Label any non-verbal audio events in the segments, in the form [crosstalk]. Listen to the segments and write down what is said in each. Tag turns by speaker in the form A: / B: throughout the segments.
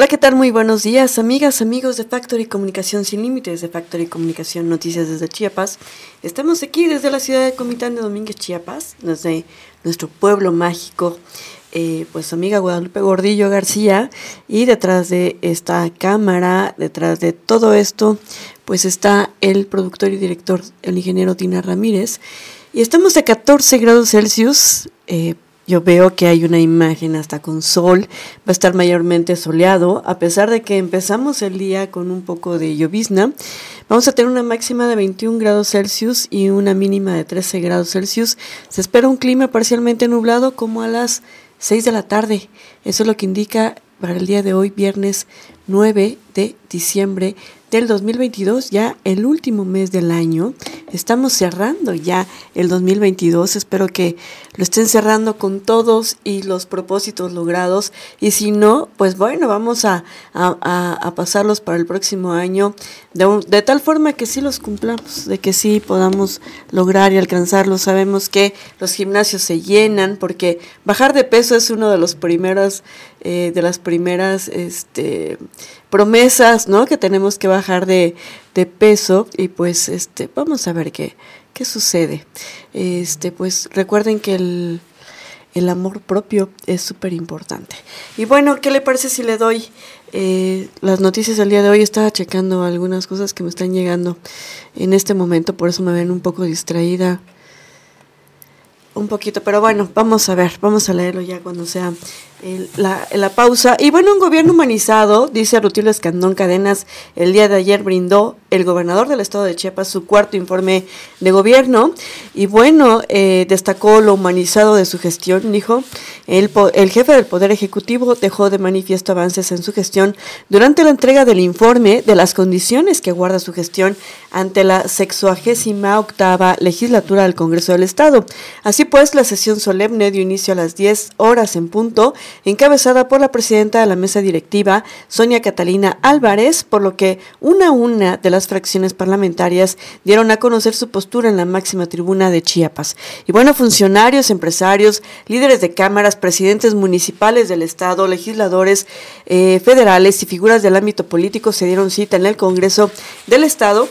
A: Hola, ¿qué tal? Muy buenos días, amigas, amigos de Factory Comunicación Sin Límites, de Factory Comunicación Noticias desde Chiapas. Estamos aquí desde la ciudad de Comitán de Domínguez, Chiapas, desde nuestro pueblo mágico, eh, pues amiga Guadalupe Gordillo García, y detrás de esta cámara, detrás de todo esto, pues está el productor y director, el ingeniero Tina Ramírez. Y estamos a 14 grados Celsius. Eh, yo veo que hay una imagen hasta con sol, va a estar mayormente soleado, a pesar de que empezamos el día con un poco de llovizna. Vamos a tener una máxima de 21 grados Celsius y una mínima de 13 grados Celsius. Se espera un clima parcialmente nublado como a las 6 de la tarde. Eso es lo que indica para el día de hoy, viernes 9 de diciembre del 2022, ya el último mes del año. Estamos cerrando ya el 2022. Espero que lo estén cerrando con todos y los propósitos logrados. Y si no, pues bueno, vamos a, a, pasarlos para el próximo año de, de, tal forma que sí los cumplamos, de que sí podamos lograr y alcanzarlos. Sabemos que los gimnasios se llenan porque bajar de peso es uno de los primeros, eh, de las primeras, este, promesas, ¿no? Que tenemos que bajar de, de peso y pues este, vamos a ver qué, qué sucede. Este, pues recuerden que el, el amor propio es súper importante. Y bueno, ¿qué le parece si le doy eh, las noticias del día de hoy? Estaba checando algunas cosas que me están llegando en este momento, por eso me ven un poco distraída un poquito, pero bueno, vamos a ver, vamos a leerlo ya cuando sea la, la, pausa. Y bueno, un gobierno humanizado, dice Rutilio Escandón Cadenas, el día de ayer brindó el gobernador del estado de Chiapas su cuarto informe de gobierno. Y bueno, eh, destacó lo humanizado de su gestión, dijo. El, el jefe del Poder Ejecutivo dejó de manifiesto avances en su gestión durante la entrega del informe de las condiciones que guarda su gestión ante la sexuagésima octava legislatura del Congreso del Estado. Así pues, la sesión solemne dio inicio a las 10 horas en punto encabezada por la presidenta de la mesa directiva, Sonia Catalina Álvarez, por lo que una a una de las fracciones parlamentarias dieron a conocer su postura en la máxima tribuna de Chiapas. Y bueno, funcionarios, empresarios, líderes de cámaras, presidentes municipales del Estado, legisladores eh, federales y figuras del ámbito político se dieron cita en el Congreso del Estado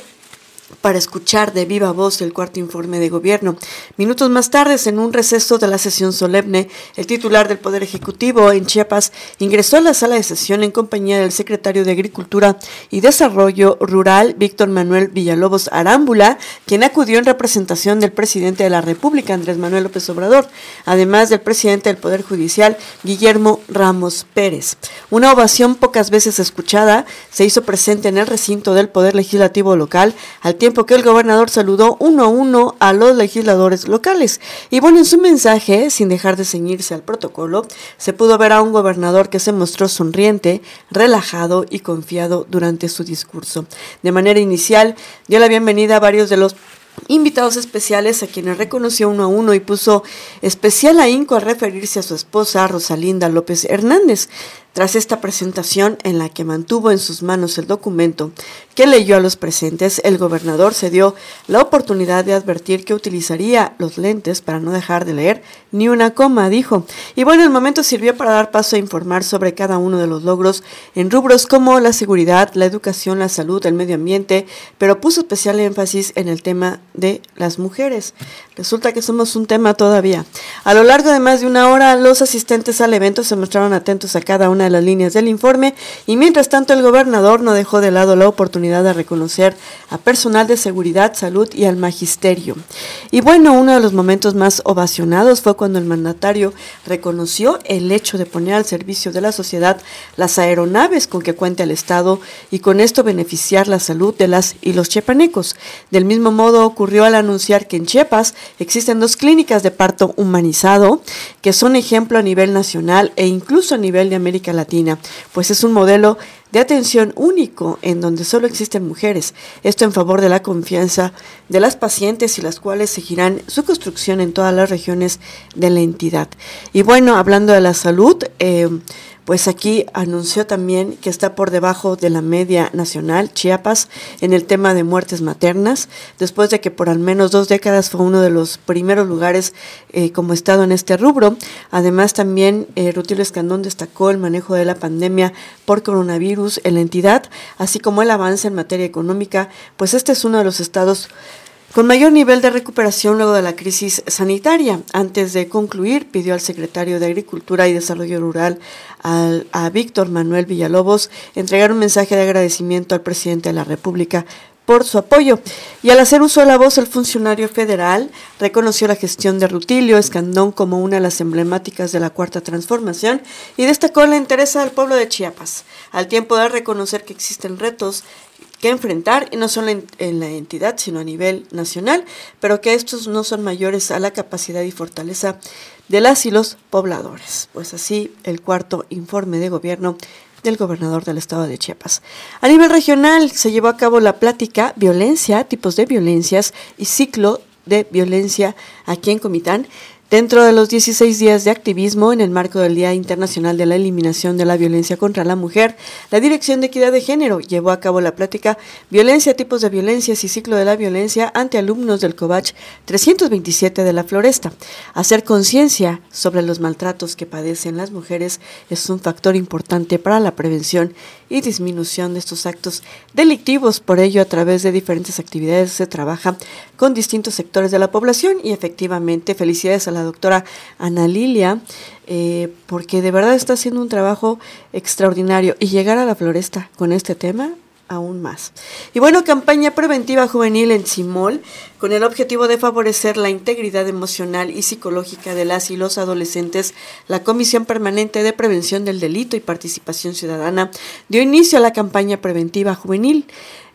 A: para escuchar de viva voz el cuarto informe de gobierno. Minutos más tarde, en un receso de la sesión solemne, el titular del Poder Ejecutivo en Chiapas ingresó a la sala de sesión en compañía del secretario de Agricultura y Desarrollo Rural, Víctor Manuel Villalobos Arámbula, quien acudió en representación del presidente de la República, Andrés Manuel López Obrador, además del presidente del Poder Judicial, Guillermo Ramos Pérez. Una ovación pocas veces escuchada se hizo presente en el recinto del Poder Legislativo local al tiempo que el gobernador saludó uno a uno a los legisladores locales. Y bueno, en su mensaje, sin dejar de ceñirse al protocolo, se pudo ver a un gobernador que se mostró sonriente, relajado y confiado durante su discurso. De manera inicial, dio la bienvenida a varios de los invitados especiales a quienes reconoció uno a uno y puso especial ahínco al referirse a su esposa Rosalinda López Hernández. Tras esta presentación en la que mantuvo en sus manos el documento que leyó a los presentes, el gobernador se dio la oportunidad de advertir que utilizaría los lentes para no dejar de leer ni una coma, dijo. Y bueno, el momento sirvió para dar paso a informar sobre cada uno de los logros en rubros como la seguridad, la educación, la salud, el medio ambiente, pero puso especial énfasis en el tema de las mujeres. Resulta que somos un tema todavía. A lo largo de más de una hora, los asistentes al evento se mostraron atentos a cada una de las líneas del informe y mientras tanto el gobernador no dejó de lado la oportunidad de reconocer a personal de seguridad, salud y al magisterio. Y bueno, uno de los momentos más ovacionados fue cuando el mandatario reconoció el hecho de poner al servicio de la sociedad las aeronaves con que cuenta el Estado y con esto beneficiar la salud de las y los chepanecos. Del mismo modo ocurrió al anunciar que en Chiapas existen dos clínicas de parto humanizado que son ejemplo a nivel nacional e incluso a nivel de América Latina, pues es un modelo de atención único en donde solo existen mujeres. Esto en favor de la confianza de las pacientes y las cuales seguirán su construcción en todas las regiones de la entidad. Y bueno, hablando de la salud, eh, pues aquí anunció también que está por debajo de la media nacional, Chiapas, en el tema de muertes maternas, después de que por al menos dos décadas fue uno de los primeros lugares eh, como estado en este rubro. Además, también eh, Rutilio Escandón destacó el manejo de la pandemia por coronavirus en la entidad, así como el avance en materia económica, pues este es uno de los estados con mayor nivel de recuperación luego de la crisis sanitaria. Antes de concluir, pidió al secretario de Agricultura y Desarrollo Rural, a Víctor Manuel Villalobos, entregar un mensaje de agradecimiento al presidente de la República por su apoyo. Y al hacer uso de la voz, el funcionario federal reconoció la gestión de Rutilio Escandón como una de las emblemáticas de la Cuarta Transformación y destacó la interés del pueblo de Chiapas, al tiempo de reconocer que existen retos que enfrentar, y no solo en, la entidad, sino a nivel nacional, pero que estos no son mayores a la capacidad y fortaleza de las y los pobladores. Pues así el cuarto informe de gobierno del gobernador del estado de Chiapas. A nivel regional se llevó a cabo la plática Violencia, tipos de violencias y ciclo de violencia aquí en Comitán, Dentro de los 16 días de activismo en el marco del Día Internacional de la Eliminación de la Violencia contra la Mujer, la Dirección de Equidad de Género llevó a cabo la plática Violencia, tipos de violencias y ciclo de la violencia ante alumnos del COVACH 327 de la Floresta. Hacer conciencia sobre los maltratos que padecen las mujeres es un factor importante para la prevención y disminución de estos actos delictivos. Por ello, a través de diferentes actividades se trabaja con distintos sectores de la población y efectivamente felicidades a la doctora Ana Lilia, eh, porque de verdad está haciendo un trabajo extraordinario y llegar a la floresta con este tema aún más. Y bueno, campaña preventiva juvenil en Simol, con el objetivo de favorecer la integridad emocional y psicológica de las y los adolescentes, la Comisión Permanente de Prevención del Delito y Participación Ciudadana dio inicio a la campaña preventiva juvenil.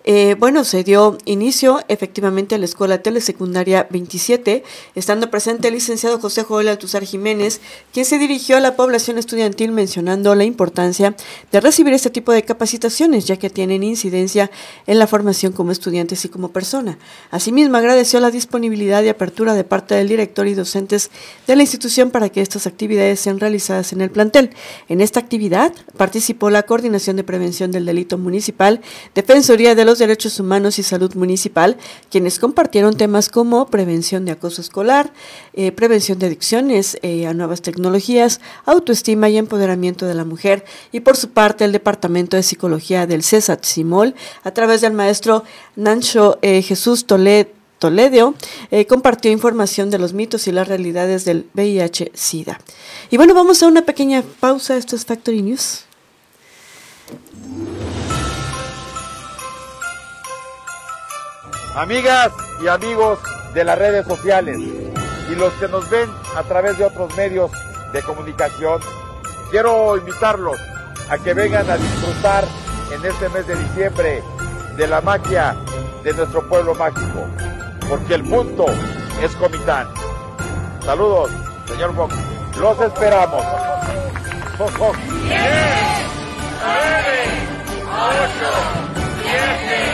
A: Eh, bueno, se dio inicio efectivamente a la Escuela Telesecundaria 27, estando presente el licenciado José Joel Altuzar Jiménez, quien se dirigió a la población estudiantil mencionando la importancia de recibir este tipo de capacitaciones, ya que tienen incidencia en la formación como estudiantes y como persona. Asimismo, agradeció la disponibilidad y apertura de parte del director y docentes de la institución para que estas actividades sean realizadas en el plantel. En esta actividad participó la Coordinación de Prevención del Delito Municipal, Defensoría de los Derechos Humanos y Salud Municipal, quienes compartieron temas como prevención de acoso escolar, eh, prevención de adicciones eh, a nuevas tecnologías, autoestima y empoderamiento de la mujer, y por su parte el Departamento de Psicología del CESAT Simol, a través del maestro Nancho eh, Jesús Toledo, Toledo compartió información de los mitos y las realidades del VIH-Sida. Y bueno, vamos a una pequeña pausa. Esto es Factory News.
B: Amigas y amigos de las redes sociales y los que nos ven a través de otros medios de comunicación, quiero invitarlos a que vengan a disfrutar en este mes de diciembre de la magia de nuestro pueblo mágico, porque el punto es Comitán. Saludos, señor Fox. Los esperamos. Fox, Fox. 10, 9, 8, 7,
C: La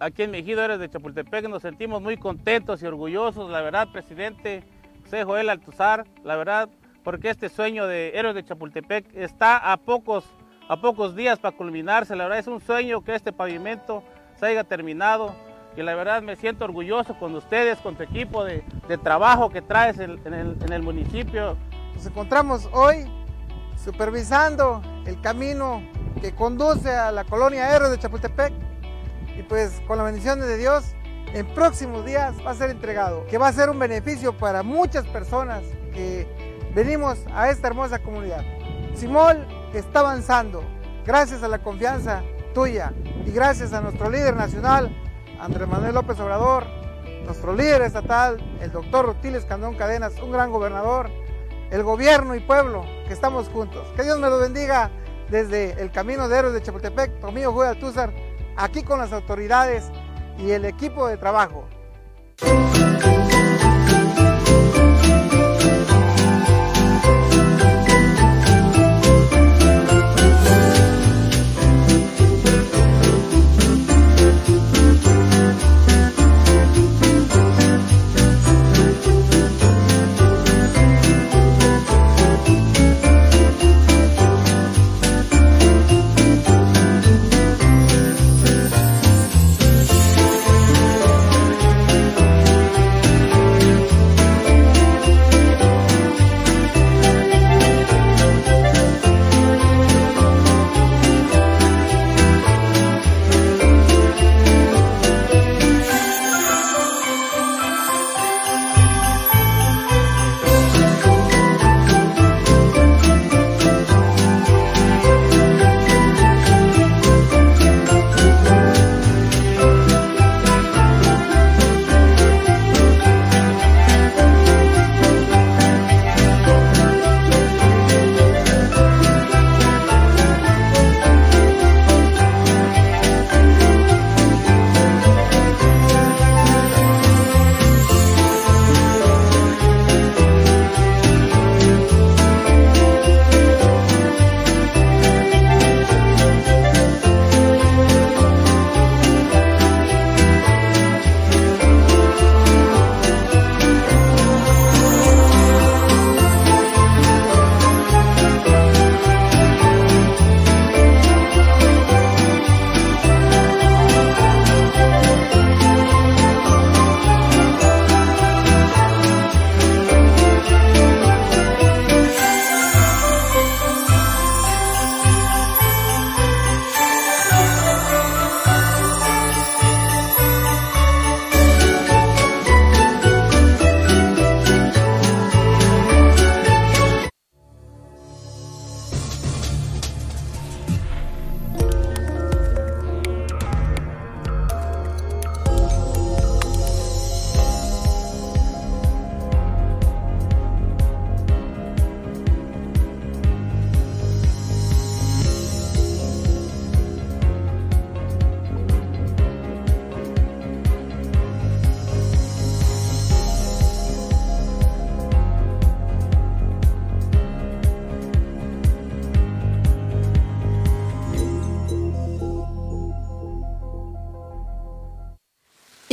C: aquí en Mejido, eres de Chapultepec, nos sentimos muy contentos y orgullosos, la verdad, presidente José Joel Altuzar, la verdad, porque este sueño de Héroes de Chapultepec está a pocos, a pocos días para culminarse, la verdad es un sueño que este pavimento se haya terminado y la verdad me siento orgulloso con ustedes, con tu equipo de, trabajo que traes en, el, en el municipio.
D: Nos encontramos hoy supervisando el camino que conduce a la colonia Héroes de Chapultepec y pues con la bendición de Dios en próximos días va a ser entregado, que va a ser un beneficio para muchas personas que venimos a esta hermosa comunidad. Simol está avanzando gracias a la confianza tuya y gracias a nuestro líder nacional, Andrés Manuel López Obrador, nuestro líder estatal, el doctor Rutiles Candón Cadenas, un gran gobernador, el gobierno y pueblo, que estamos juntos. Que Dios me lo bendiga desde el Camino de Héroes de Chapultepec, Tomillo Juega Altúzar, aquí con las autoridades y el equipo de trabajo.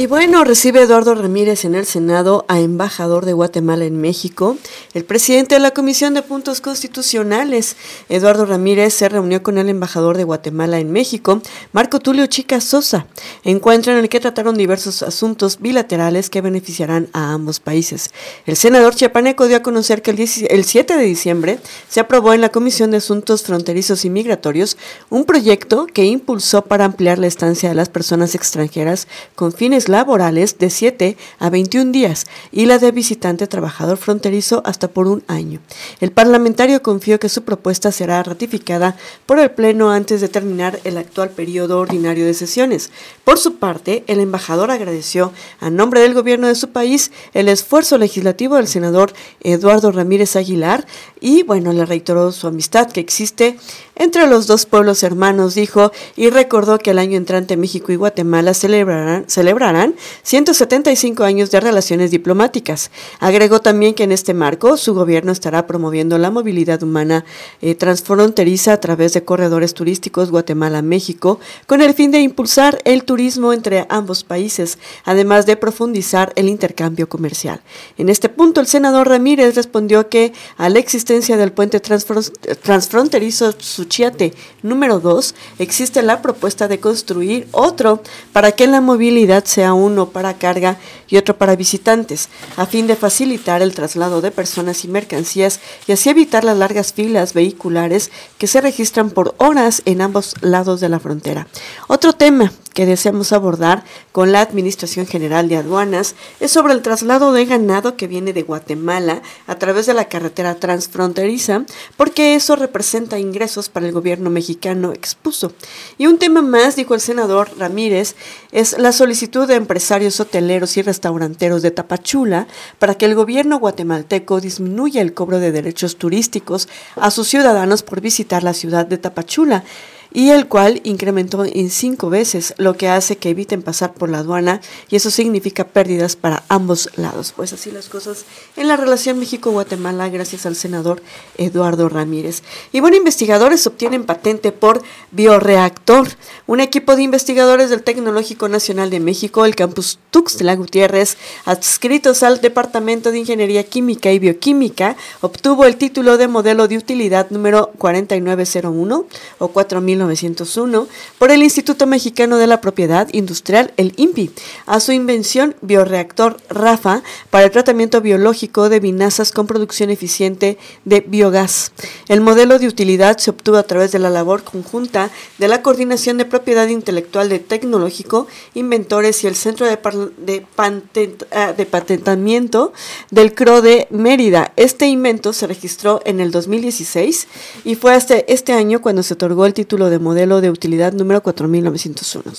A: Y bueno, recibe Eduardo Ramírez en el Senado a embajador de Guatemala en México. El presidente de la Comisión de Puntos Constitucionales, Eduardo Ramírez, se reunió con el embajador de Guatemala en México, Marco Tulio Chica Sosa, encuentro en el que trataron diversos asuntos bilaterales que beneficiarán a ambos países. El senador chiapaneco dio a conocer que el, 7 de diciembre se aprobó en la Comisión de Asuntos Fronterizos y Migratorios un proyecto que impulsó para ampliar la estancia de las personas extranjeras con fines laborales de 7 a 21 días y la de visitante trabajador fronterizo hasta por un año. El parlamentario confió que su propuesta será ratificada por el Pleno antes de terminar el actual periodo ordinario de sesiones. Por su parte, el embajador agradeció a nombre del gobierno de su país el esfuerzo legislativo del senador Eduardo Ramírez Aguilar y, bueno, le reiteró su amistad que existe entre los dos pueblos hermanos, dijo, y recordó que el año entrante México y Guatemala celebrarán, celebrarán 175 años de relaciones diplomáticas. Agregó también que en este marco su gobierno estará promoviendo la movilidad humana eh, transfronteriza a través de corredores turísticos Guatemala-México con el fin de impulsar el turismo entre ambos países, además de profundizar el intercambio comercial. En este punto, el senador Ramírez respondió que a la existencia del puente transfronterizo Suchiate número 2, existe la propuesta de construir otro para que la movilidad sea uno para carga y otro para visitantes, a fin de facilitar el traslado de personas y mercancías y así evitar las largas filas vehiculares que se registran por horas en ambos lados de la frontera. Otro tema que deseamos abordar con la Administración General de Aduanas es sobre el traslado de ganado que viene de Guatemala a través de la carretera transfronteriza, porque eso representa ingresos para el gobierno mexicano, expuso. Y un tema más, dijo el senador Ramírez, es la solicitud de empresarios hoteleros y restauranteros de Tapachula para que el gobierno guatemalteco disminuya el cobro de derechos turísticos a sus ciudadanos por visitar la ciudad de Tapachula y el cual incrementó en cinco veces, lo que hace que eviten pasar por la aduana y eso significa pérdidas para ambos lados. Pues así las cosas en la relación México-Guatemala gracias al senador Eduardo Ramírez. Y bueno, investigadores obtienen patente por bioreactor. Un equipo de investigadores del Tecnológico Nacional de México, el campus Tuxtla Gutiérrez, adscritos al Departamento de Ingeniería Química y Bioquímica, obtuvo el título de modelo de utilidad número 4901 o 4000 1901 por el Instituto Mexicano de la Propiedad Industrial, el INPI, a su invención bioreactor RAFA para el tratamiento biológico de vinazas con producción eficiente de biogás. El modelo de utilidad se obtuvo a través de la labor conjunta de la Coordinación de Propiedad Intelectual de Tecnológico, Inventores y el Centro de, ah, de Patentamiento del CRO de Mérida. Este invento se registró en el 2016 y fue hasta este año cuando se otorgó el título de modelo de utilidad número 4901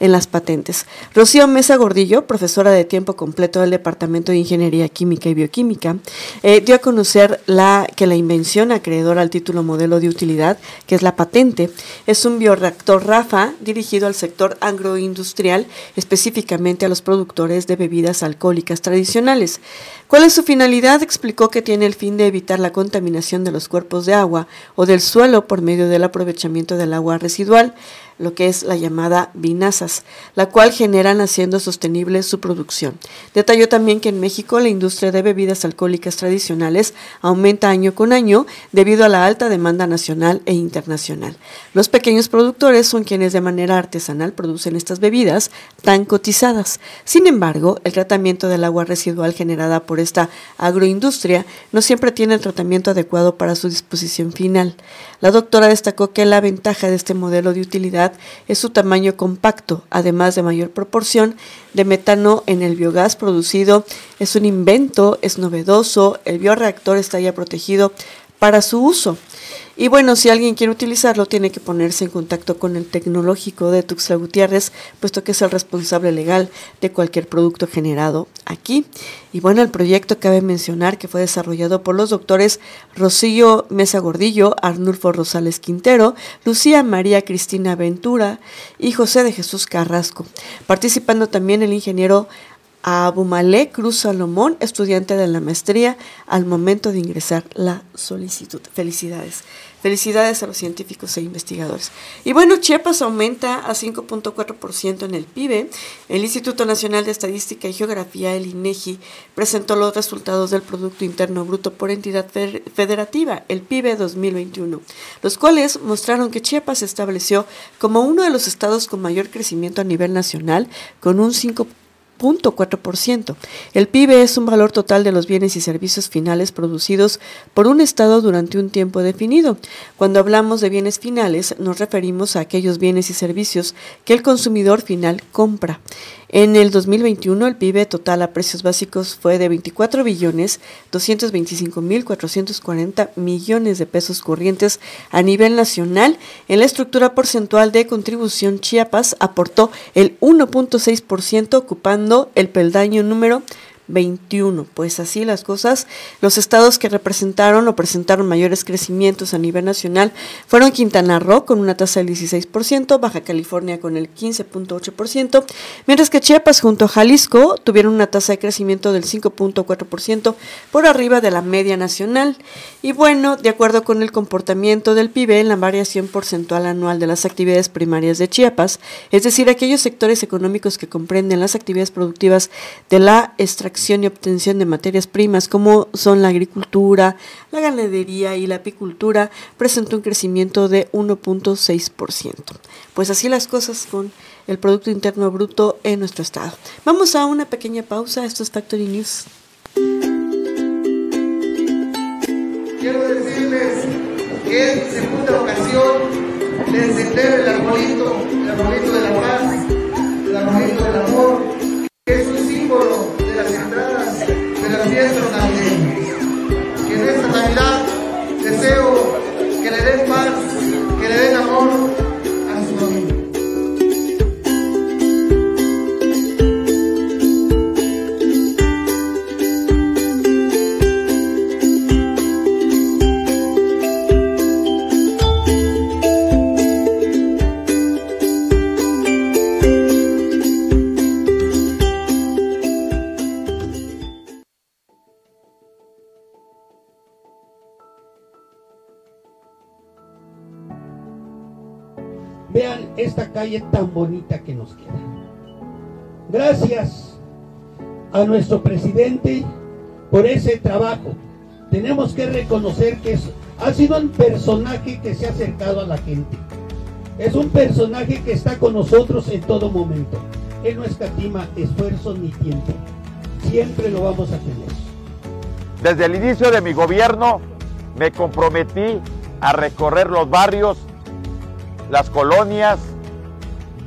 A: en las patentes. Rocío Mesa Gordillo, profesora de tiempo completo del Departamento de Ingeniería Química y Bioquímica, eh, dio a conocer la, que la invención acreedora al título modelo de utilidad, que es la patente, es un bioreactor RAFA dirigido al sector agroindustrial, específicamente a los productores de bebidas alcohólicas tradicionales. ¿Cuál es su finalidad? Explicó que tiene el fin de evitar la contaminación de los cuerpos de agua o del suelo por medio del aprovechamiento del agua residual lo que es la llamada vinazas, la cual generan haciendo sostenible su producción. Detalló también que en México la industria de bebidas alcohólicas tradicionales aumenta año con año debido a la alta demanda nacional e internacional. Los pequeños productores son quienes de manera artesanal producen estas bebidas tan cotizadas. Sin embargo, el tratamiento del agua residual generada por esta agroindustria no siempre tiene el tratamiento adecuado para su disposición final. La doctora destacó que la ventaja de este modelo de utilidad es su tamaño compacto, además de mayor proporción de metano en el biogás producido. Es un invento, es novedoso, el bioreactor está ya protegido para su uso. Y bueno, si alguien quiere utilizarlo, tiene que ponerse en contacto con el tecnológico de Tuxtla Gutiérrez, puesto que es el responsable legal de cualquier producto generado aquí. Y bueno, el proyecto cabe mencionar que fue desarrollado por los doctores Rocío Mesa Gordillo, Arnulfo Rosales Quintero, Lucía María Cristina Ventura y José de Jesús Carrasco, participando también el ingeniero a Abumalek Cruz Salomón, estudiante de la maestría, al momento de ingresar la solicitud. Felicidades. Felicidades a los científicos e investigadores. Y bueno, Chiapas aumenta a 5.4% en el PIB. El Instituto Nacional de Estadística y Geografía, el INEGI, presentó los resultados del Producto Interno Bruto por entidad federativa, el PIB 2021, los cuales mostraron que Chiapas se estableció como uno de los estados con mayor crecimiento a nivel nacional, con un 5.4%. 0.4%. El PIB es un valor total de los bienes y servicios finales producidos por un Estado durante un tiempo definido. Cuando hablamos de bienes finales, nos referimos a aquellos bienes y servicios que el consumidor final compra. En el 2021 el PIB total a precios básicos fue de 24 billones 225 mil 440 millones de pesos corrientes a nivel nacional. En la estructura porcentual de contribución Chiapas aportó el 1.6% ocupando el peldaño número 21. Pues así las cosas. Los estados que representaron o presentaron mayores crecimientos a nivel nacional fueron Quintana Roo con una tasa del 16%, Baja California con el 15.8%, mientras que Chiapas junto a Jalisco tuvieron una tasa de crecimiento del 5.4% por arriba de la media nacional. Y bueno, de acuerdo con el comportamiento del PIB en la variación porcentual anual de las actividades primarias de Chiapas, es decir, aquellos sectores económicos que comprenden las actividades productivas de la extracción y obtención de materias primas como son la agricultura, la ganadería y la apicultura, presentó un crecimiento de 1.6%. Pues así las cosas con el Producto Interno Bruto en nuestro estado. Vamos a una pequeña pausa, esto es Factory News.
D: Quiero decirles que es segunda ocasión de encender el arbolito, el arbolito de la paz el arbolito del amor, Que en esta Navidad deseo que le den paz, que le den amor
E: calle tan bonita que nos queda. Gracias a nuestro presidente por ese trabajo. Tenemos que reconocer que es- ha sido un personaje que se ha acercado a la gente. Es un personaje que está con nosotros en todo momento. Él no escatima esfuerzo ni tiempo. Siempre lo vamos a tener.
B: Desde el inicio de mi gobierno me comprometí a recorrer los barrios, las colonias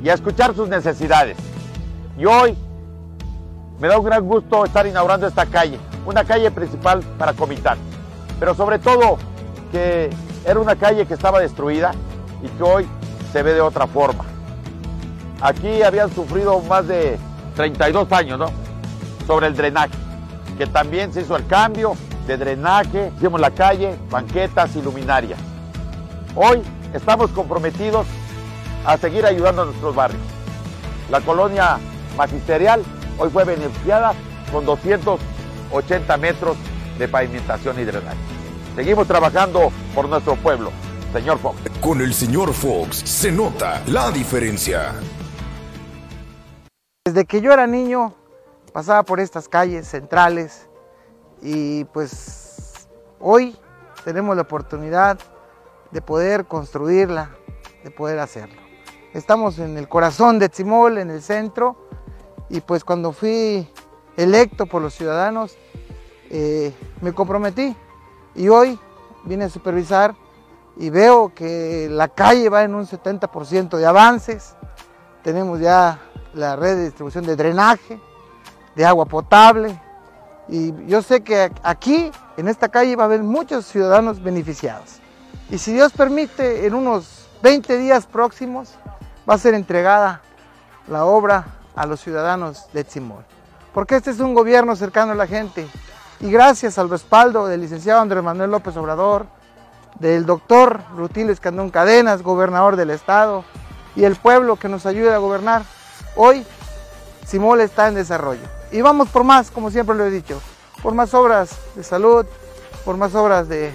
B: y a escuchar sus necesidades. Y hoy me da un gran gusto estar inaugurando esta calle, una calle principal para Comitán, pero sobre todo que era una calle que estaba destruida y que hoy se ve de otra forma. Aquí habían sufrido más de 32 años, ¿no? Sobre el drenaje, que también se hizo el cambio de drenaje, hicimos la calle, banquetas y luminarias. Hoy estamos comprometidos a seguir ayudando a nuestros barrios. La colonia magisterial hoy fue beneficiada con 280 metros de pavimentación y drenaje. Seguimos trabajando por nuestro pueblo. Señor Fox.
F: Con el señor Fox se nota la diferencia.
D: Desde que yo era niño pasaba por estas calles centrales y pues hoy tenemos la oportunidad de poder construirla, de poder hacerlo. Estamos en el corazón de Tzimol, en el centro, y pues cuando fui electo por los ciudadanos eh, me comprometí y hoy vine a supervisar y veo que la calle va en un 70% de avances, tenemos ya la red de distribución de drenaje, de agua potable. Y yo sé que aquí, en esta calle, va a haber muchos ciudadanos beneficiados. Y si Dios permite, en unos 20 días próximos va a ser entregada la obra a los ciudadanos de Tzimol. Porque este es un gobierno cercano a la gente. Y gracias al respaldo del licenciado Andrés Manuel López Obrador, del doctor Rutilio Escandón Cadenas, gobernador del estado, y el pueblo que nos ayuda a gobernar, Hoy Simol está en desarrollo. Y vamos por más, como siempre lo he dicho, por más obras de salud, por más obras de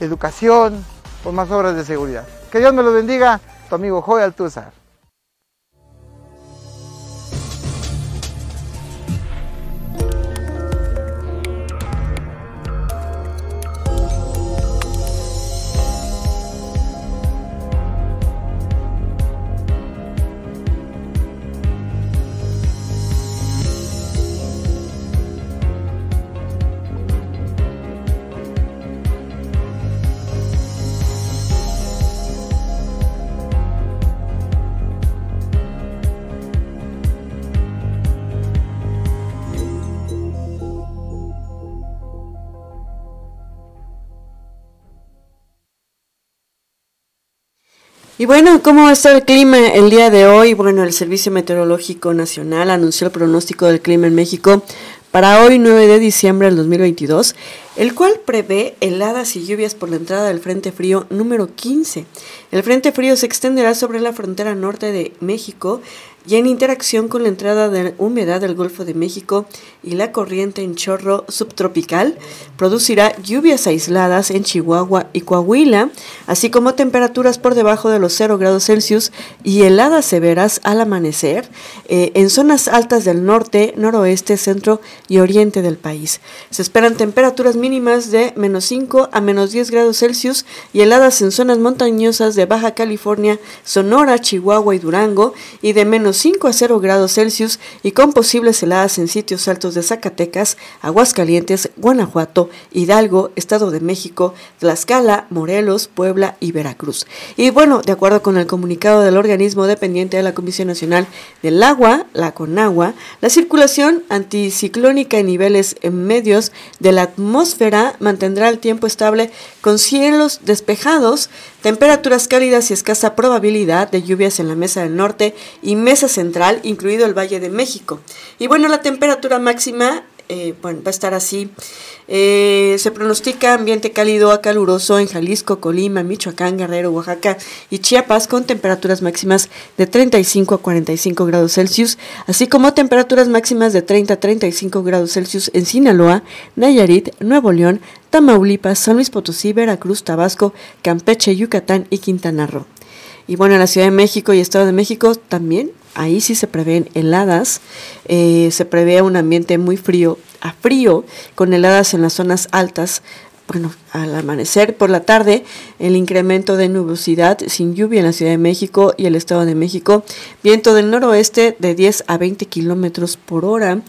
D: educación, por más obras de seguridad. Que Dios me los bendiga, tu amigo Joy Altúzar.
A: Bueno, ¿cómo va a estar el clima el día de hoy? Bueno, el Servicio Meteorológico Nacional anunció el pronóstico del clima en México para hoy 9 de diciembre del 2022, el cual prevé heladas y lluvias por la entrada del Frente Frío número 15. El Frente Frío se extenderá sobre la frontera norte de México y en interacción con la entrada de humedad del Golfo de México y la corriente en chorro subtropical, producirá lluvias aisladas en Chihuahua y Coahuila, así como temperaturas por debajo de los 0 grados Celsius y heladas severas al amanecer eh, en zonas altas del norte, noroeste, centro y oriente del país. Se esperan temperaturas mínimas de menos 5 a menos 10 grados Celsius y heladas en zonas montañosas de Baja California, Sonora, Chihuahua y Durango y de menos menos 5 a 0 grados Celsius y con posibles heladas en sitios altos de Zacatecas, Aguascalientes, Guanajuato, Hidalgo, Estado de México, Tlaxcala, Morelos, Puebla y Veracruz. Y bueno, de acuerdo con el comunicado del organismo dependiente de la Comisión Nacional del Agua, la CONAGUA, la circulación anticiclónica en niveles medios de la atmósfera mantendrá el tiempo estable con cielos despejados, temperaturas cálidas y escasa probabilidad de lluvias en la mesa del norte y mesa central, incluido el Valle de México. Y bueno, la temperatura máxima eh, bueno, va a estar así. Eh, se pronostica ambiente cálido a caluroso en Jalisco, Colima, Michoacán, Guerrero, Oaxaca y Chiapas con temperaturas máximas de 35 a 45 grados Celsius, así como temperaturas máximas de 30 a 35 grados Celsius en Sinaloa, Nayarit, Nuevo León, Tamaulipas, San Luis Potosí, Veracruz, Tabasco, Campeche, Yucatán y Quintana Roo. Y bueno, en la Ciudad de México y Estado de México también ahí sí se prevén heladas, eh, se prevé un ambiente muy frío, a frío, con heladas en las zonas altas, bueno, al amanecer por la tarde, el incremento de nubosidad sin lluvia en la Ciudad de México y el Estado de México, viento del noroeste de 10 a 20 kilómetros por hora.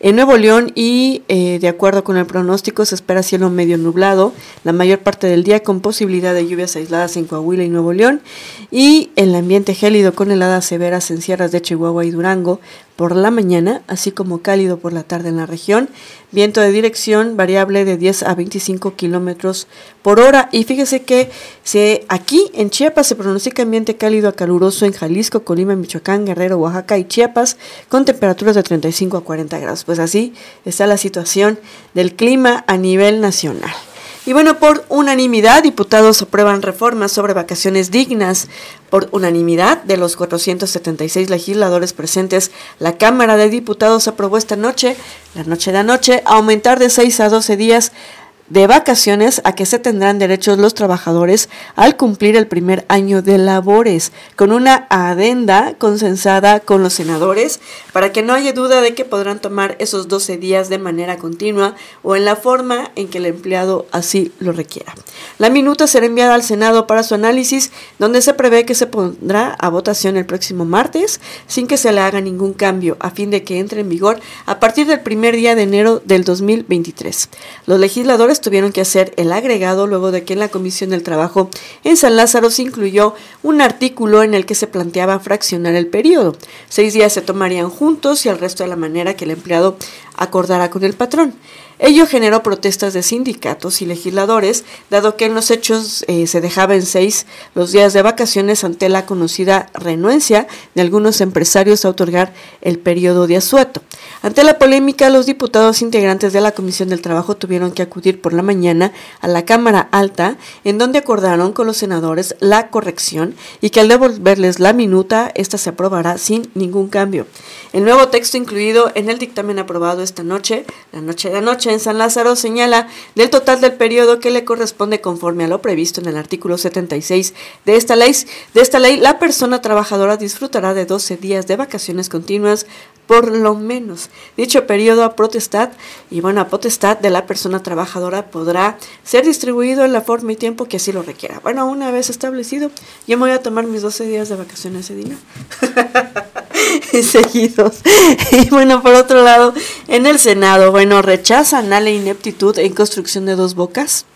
A: En Nuevo León y eh, de acuerdo con el pronóstico se espera cielo medio nublado la mayor parte del día con posibilidad de lluvias aisladas en Coahuila y Nuevo León y el ambiente gélido con heladas severas en sierras de Chihuahua y Durango por la mañana, así como cálido por la tarde en la región. Viento de dirección variable de 10 a 25 kilómetros por hora. Y fíjese que se, aquí en Chiapas se pronostica ambiente cálido a caluroso en Jalisco, Colima, Michoacán, Guerrero, Oaxaca y Chiapas con temperaturas de 35 a 40 grados. Pues así está la situación del clima a nivel nacional. Y bueno, por unanimidad, diputados aprueban reformas sobre vacaciones dignas. Por unanimidad de los 476 legisladores presentes, la Cámara de Diputados aprobó esta noche, la noche de anoche, aumentar de 6 a 12 días de vacaciones a que se tendrán derechos los trabajadores al cumplir el primer año de labores, con una adenda consensada con los senadores para que no haya duda de que podrán tomar esos 12 días de manera continua o en la forma en que el empleado así lo requiera. La minuta será enviada al Senado para su análisis, donde se prevé que se pondrá a votación el próximo martes sin que se le haga ningún cambio a fin de que entre en vigor a partir del primer día de enero del 2023. Los legisladores tuvieron que hacer el agregado luego de que en la Comisión del Trabajo en San Lázaro se incluyó un artículo en el que se planteaba fraccionar el periodo. Seis días se tomarían juntos y el resto de la manera que el empleado acordara con el patrón. Ello generó protestas de sindicatos y legisladores, dado que en los hechos eh, se dejaba en seis los días de vacaciones ante la conocida renuencia de algunos empresarios a otorgar el periodo de asueto. Ante la polémica, los diputados integrantes de la Comisión del Trabajo tuvieron que acudir por la mañana a la Cámara Alta, en donde acordaron con los senadores la corrección y que al devolverles la minuta, esta se aprobará sin ningún cambio. El nuevo texto incluido en el dictamen aprobado esta noche, la noche de anoche, en San Lázaro señala del total del periodo que le corresponde conforme a lo previsto en el artículo 76 de esta ley. De esta ley, la persona trabajadora disfrutará de 12 días de vacaciones continuas por lo menos. Dicho periodo a potestad y bueno, a potestad de la persona trabajadora podrá ser distribuido en la forma y tiempo que así lo requiera. Bueno, una vez establecido, yo me voy a tomar mis 12 días de vacaciones ese día. [laughs] [laughs] seguidos. Y bueno, por otro lado, en el Senado, bueno, rechazan a la ineptitud en construcción de dos bocas.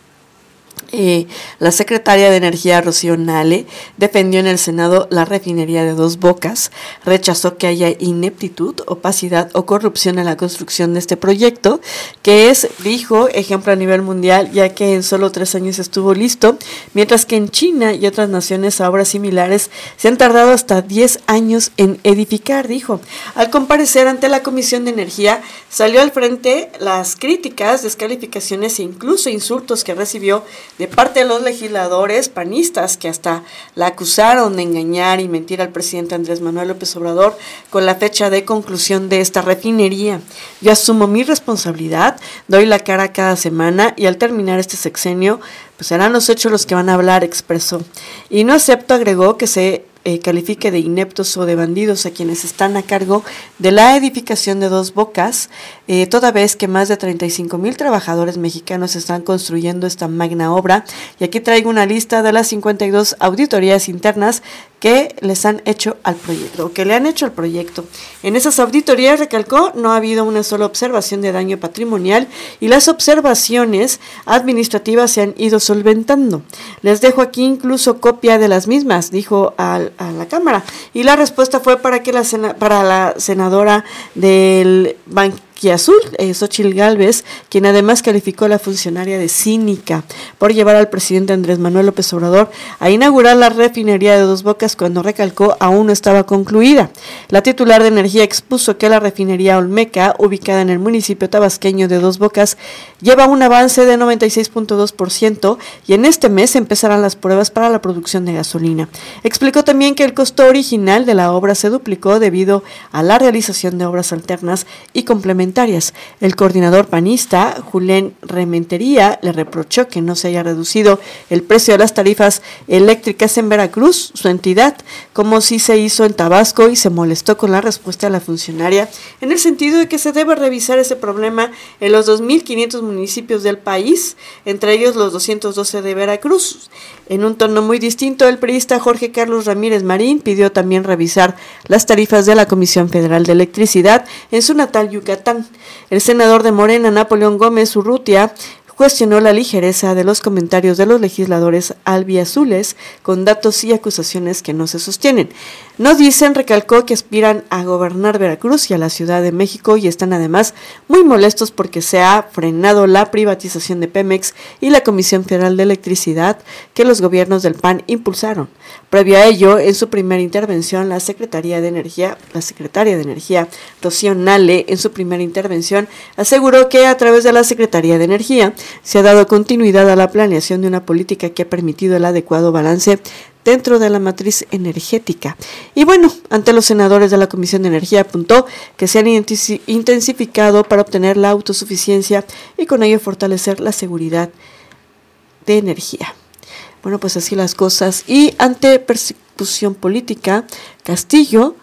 A: Eh, la secretaria de Energía, Rocío Nale, defendió en el Senado la refinería de dos bocas, rechazó que haya ineptitud, opacidad o corrupción en la construcción de este proyecto, que es, dijo, ejemplo a nivel mundial, ya que en solo tres años estuvo listo, mientras que en China y otras naciones a obras similares se han tardado hasta 10 años en edificar, dijo. Al comparecer ante la Comisión de Energía, salió al frente las críticas, descalificaciones e incluso insultos que recibió de parte de los legisladores panistas que hasta la acusaron de engañar y mentir al presidente Andrés Manuel López Obrador con la fecha de conclusión de esta refinería. Yo asumo mi responsabilidad, doy la cara cada semana y al terminar este sexenio, pues serán los hechos los que van a hablar, expresó. Y no acepto, agregó, que se eh, califique de ineptos o de bandidos a quienes están a cargo de la edificación de dos bocas, eh, toda vez que más de 35 mil trabajadores mexicanos están construyendo esta magna obra. Y aquí traigo una lista de las 52 auditorías internas que les han hecho al proyecto, o que le han hecho al proyecto. En esas auditorías, recalcó, no ha habido una sola observación de daño patrimonial y las observaciones administrativas se han ido solventando. Les dejo aquí incluso copia de las mismas, dijo a, la Cámara. Y la respuesta fue para que la, para la senadora del Banco Azul, eh, Xochil Gálvez, quien además calificó a la funcionaria de cínica por llevar al presidente Andrés Manuel López Obrador a inaugurar la refinería de Dos Bocas cuando recalcó aún no estaba concluida. La titular de energía expuso que la refinería Olmeca, ubicada en el municipio tabasqueño de Dos Bocas, lleva un avance de 96.2% y en este mes empezarán las pruebas para la producción de gasolina. Explicó también que el costo original de la obra se duplicó debido a la realización de obras alternas y complementarias el coordinador panista, Julián Rementería, le reprochó que no se haya reducido el precio de las tarifas eléctricas en Veracruz, su entidad, como si se hizo en Tabasco y se molestó con la respuesta de la funcionaria en el sentido de que se debe revisar ese problema en los 2.500 municipios del país, entre ellos los 212 de Veracruz. En un tono muy distinto, el periodista Jorge Carlos Ramírez Marín pidió también revisar las tarifas de la Comisión Federal de Electricidad en su natal Yucatán. El senador de Morena, Napoleón Gómez Urrutia, cuestionó la ligereza de los comentarios de los legisladores albiazules con datos y acusaciones que no se sostienen. No dicen, recalcó que aspiran a gobernar Veracruz y a la Ciudad de México y están además muy molestos porque se ha frenado la privatización de Pemex y la Comisión Federal de Electricidad que los gobiernos del PAN impulsaron. Previo a ello, en su primera intervención, la Secretaría de Energía, la secretaria de Energía, Rocío Nale, en su primera intervención, aseguró que a través de la Secretaría de Energía se ha dado continuidad a la planeación de una política que ha permitido el adecuado balance dentro de la matriz energética. Y bueno, ante los senadores de la Comisión de Energía apuntó que se han intensificado para obtener la autosuficiencia y con ello fortalecer la seguridad de energía. Bueno, pues así las cosas. Y ante persecución política, Castillo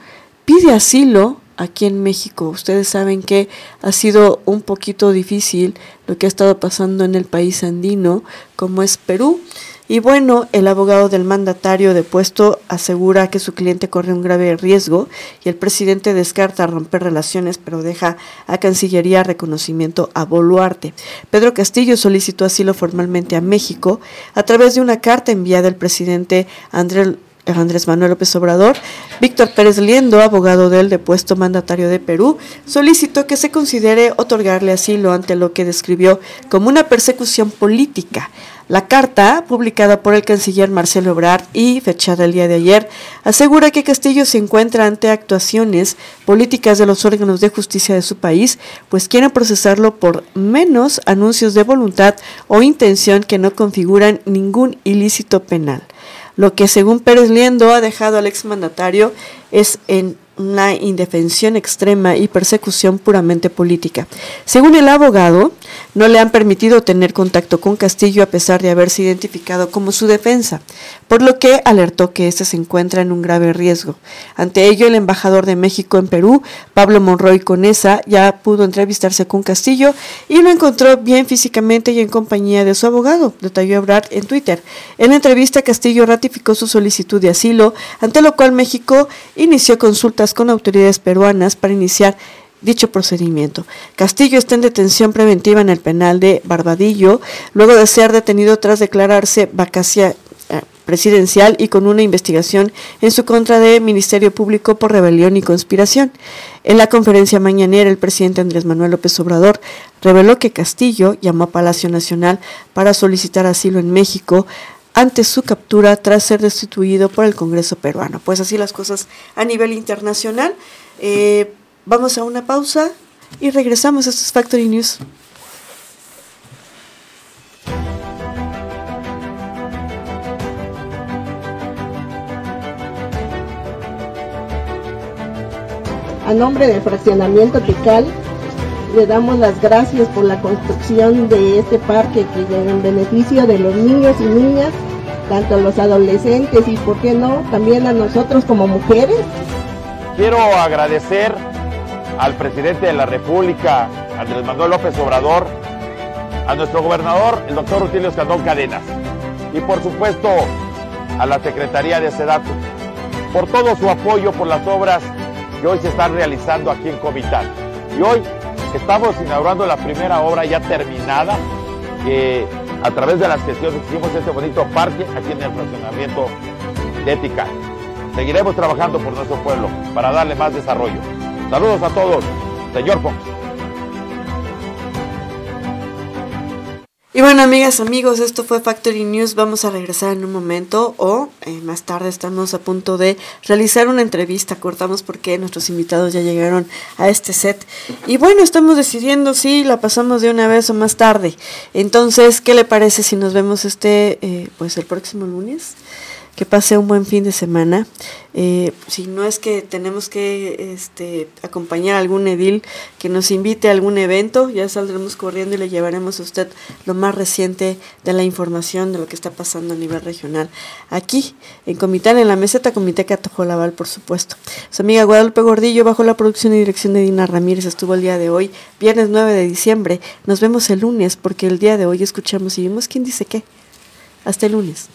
A: pide asilo aquí en México. Ustedes saben que ha sido un poquito difícil lo que ha estado pasando en el país andino, como es Perú. Y bueno, el abogado del mandatario depuesto asegura que su cliente corre un grave riesgo y el presidente descarta romper relaciones, pero deja a Cancillería reconocimiento a Boluarte. Pedro Castillo solicitó asilo formalmente a México a través de una carta enviada al presidente Andrés Andrés Manuel López Obrador, Víctor Pérez Liendo, abogado del depuesto mandatario de Perú, solicitó que se considere otorgarle asilo ante lo que describió como una persecución política. La carta, publicada por el canciller Marcelo Ebrard y fechada el día de ayer, asegura que Castillo se encuentra ante actuaciones políticas de los órganos de justicia de su país, pues quieren procesarlo por menos anuncios de voluntad o intención que no configuran ningún ilícito penal. Lo que según Pérez Liendo ha dejado al exmandatario es en una indefensión extrema y persecución puramente política. Según el abogado, no le han permitido tener contacto con Castillo a pesar de haberse identificado como su defensa, por lo que alertó que éste se encuentra en un grave riesgo. Ante ello, el embajador de México en Perú, Pablo Monroy Conesa, ya pudo entrevistarse con Castillo y lo encontró bien físicamente y en compañía de su abogado, detalló Ebrard en Twitter. En la entrevista, Castillo ratificó su solicitud de asilo, ante lo cual México inició consultas con autoridades peruanas para iniciar dicho procedimiento. Castillo está en detención preventiva en el penal de Barbadillo, luego de ser detenido tras declararse vacacia eh, presidencial y con una investigación en su contra de Ministerio Público por rebelión y conspiración. En la conferencia mañanera, el presidente Andrés Manuel López Obrador reveló que Castillo llamó a Palacio Nacional para solicitar asilo en México ante su captura tras ser destituido por el Congreso peruano. Pues así las cosas a nivel internacional. Eh, vamos a una pausa y regresamos a estos Factory News.
G: A nombre del fraccionamiento Tical, le damos las gracias por la construcción de este parque que en beneficio de los niños y niñas tanto los adolescentes y, ¿por qué no?, también a nosotros como mujeres.
B: Quiero agradecer al presidente de la República, Andrés Manuel López Obrador, a nuestro gobernador, el doctor Rutilio Escandón Cadenas, y por supuesto a la Secretaría de Sedatu, por todo su apoyo por las obras que hoy se están realizando aquí en Comitán. Y hoy estamos inaugurando la primera obra ya terminada, que a través de las gestiones hicimos este bonito parque aquí en el fraccionamiento de Ética. Seguiremos trabajando por nuestro pueblo para darle más desarrollo. Saludos a todos, señor Fox.
A: Y bueno, amigas, amigos, esto fue Factory News. Vamos a regresar en un momento o eh, más tarde estamos a punto de realizar una entrevista. Cortamos porque nuestros invitados ya llegaron a este set. Y bueno, estamos decidiendo si la pasamos de una vez o más tarde. Entonces, ¿qué le parece si nos vemos este, eh, pues el próximo lunes? Que pase un buen fin de semana. Eh, si no es que tenemos que este, acompañar a algún edil que nos invite a algún evento, ya saldremos corriendo y le llevaremos a usted lo más reciente de la información de lo que está pasando a nivel regional. Aquí, en Comitán, en la meseta Comité Laval, por supuesto. Su amiga Guadalupe Gordillo, bajo la producción y dirección de Dina Ramírez, estuvo el día de hoy, viernes 9 de diciembre. Nos vemos el lunes, porque el día de hoy escuchamos y vimos quién dice qué. Hasta el lunes.